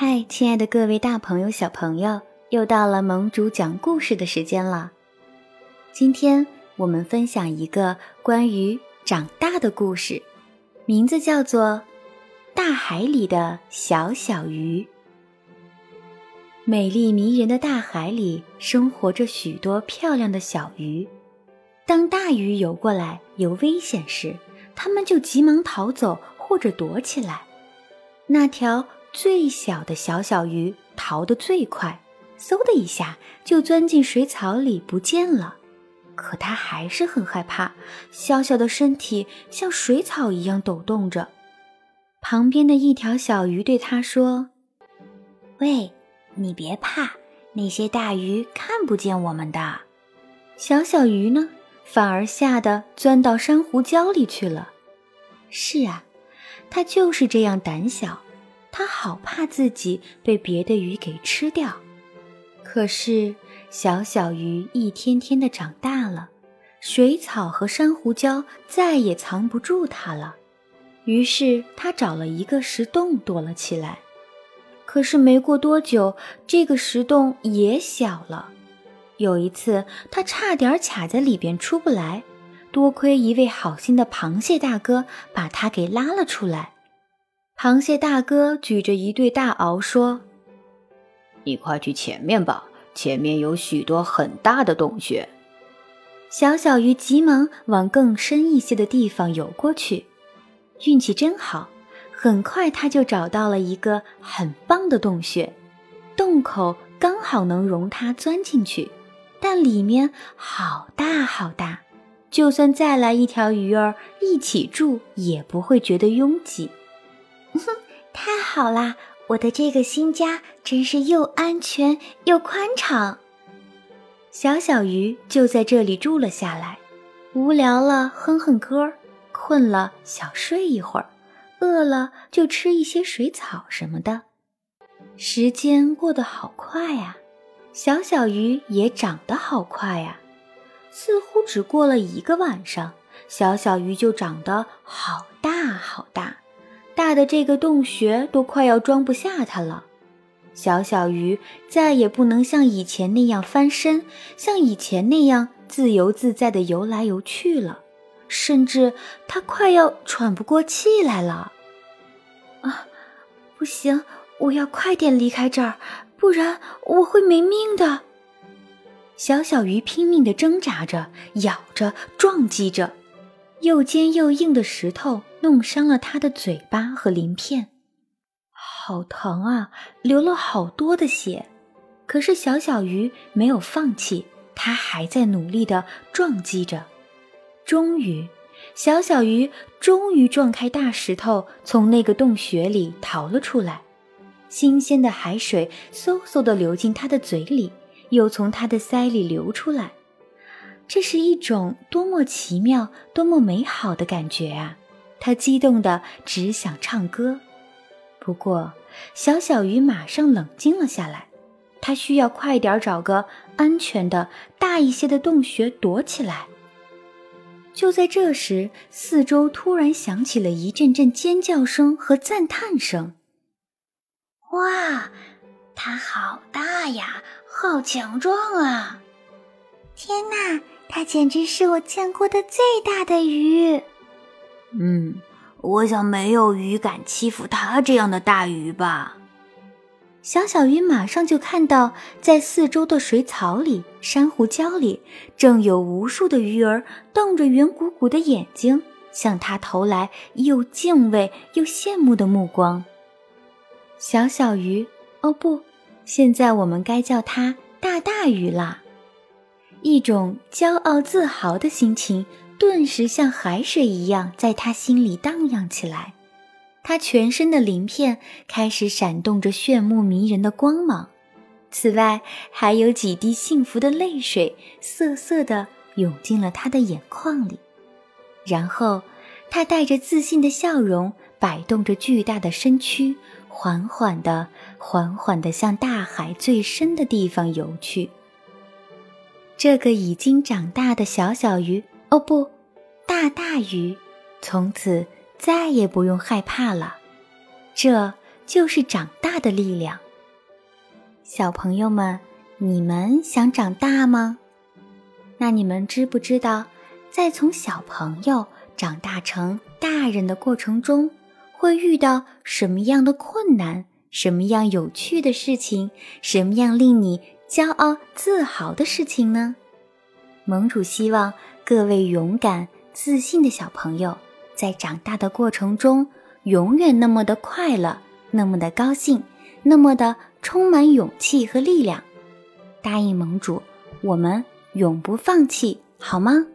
嗨，亲爱的各位大朋友、小朋友，又到了盟主讲故事的时间了。今天我们分享一个关于长大的故事，名字叫做《大海里的小小鱼》。美丽迷人的大海里，生活着许多漂亮的小鱼。当大鱼游过来有危险时，它们就急忙逃走或者躲起来。那条。最小的小小鱼逃得最快，嗖的一下就钻进水草里不见了。可它还是很害怕，小小的身体像水草一样抖动着。旁边的一条小鱼对它说：“喂，你别怕，那些大鱼看不见我们的。”小小鱼呢，反而吓得钻到珊瑚礁里去了。是啊，它就是这样胆小。他好怕自己被别的鱼给吃掉，可是小小鱼一天天的长大了，水草和珊瑚礁再也藏不住它了。于是他找了一个石洞躲了起来。可是没过多久，这个石洞也小了。有一次，他差点卡在里边出不来，多亏一位好心的螃蟹大哥把他给拉了出来。螃蟹大哥举着一对大螯说：“你快去前面吧，前面有许多很大的洞穴。”小小鱼急忙往更深一些的地方游过去。运气真好，很快他就找到了一个很棒的洞穴，洞口刚好能容他钻进去，但里面好大好大，就算再来一条鱼儿一起住，也不会觉得拥挤。哼，太好啦！我的这个新家真是又安全又宽敞。小小鱼就在这里住了下来，无聊了哼哼歌，困了小睡一会儿，饿了就吃一些水草什么的。时间过得好快呀，小小鱼也长得好快呀，似乎只过了一个晚上，小小鱼就长得好大好大。大的这个洞穴都快要装不下它了，小小鱼再也不能像以前那样翻身，像以前那样自由自在地游来游去了，甚至它快要喘不过气来了。啊，不行，我要快点离开这儿，不然我会没命的。小小鱼拼命地挣扎着，咬着，撞击着。又尖又硬的石头弄伤了他的嘴巴和鳞片，好疼啊！流了好多的血。可是小小鱼没有放弃，它还在努力地撞击着。终于，小小鱼终于撞开大石头，从那个洞穴里逃了出来。新鲜的海水嗖嗖地流进它的嘴里，又从它的腮里流出来。这是一种多么奇妙、多么美好的感觉啊！他激动的只想唱歌。不过，小小鱼马上冷静了下来，它需要快点找个安全的大一些的洞穴躲起来。就在这时，四周突然响起了一阵阵尖叫声和赞叹声：“哇，它好大呀，好强壮啊！天哪！”它简直是我见过的最大的鱼。嗯，我想没有鱼敢欺负它这样的大鱼吧。小小鱼马上就看到，在四周的水草里、珊瑚礁里，正有无数的鱼儿瞪着圆鼓鼓的眼睛，向它投来又敬畏又羡慕的目光。小小鱼，哦不，现在我们该叫它大大鱼啦。一种骄傲自豪的心情顿时像海水一样在他心里荡漾起来，他全身的鳞片开始闪动着炫目迷人的光芒，此外还有几滴幸福的泪水涩涩地涌进了他的眼眶里。然后，他带着自信的笑容，摆动着巨大的身躯，缓缓地、缓缓地向大海最深的地方游去。这个已经长大的小小鱼，哦不，大大鱼，从此再也不用害怕了。这就是长大的力量。小朋友们，你们想长大吗？那你们知不知道，在从小朋友长大成大人的过程中，会遇到什么样的困难？什么样有趣的事情？什么样令你骄傲自豪的事情呢？盟主希望各位勇敢自信的小朋友，在长大的过程中，永远那么的快乐，那么的高兴，那么的充满勇气和力量。答应盟主，我们永不放弃，好吗？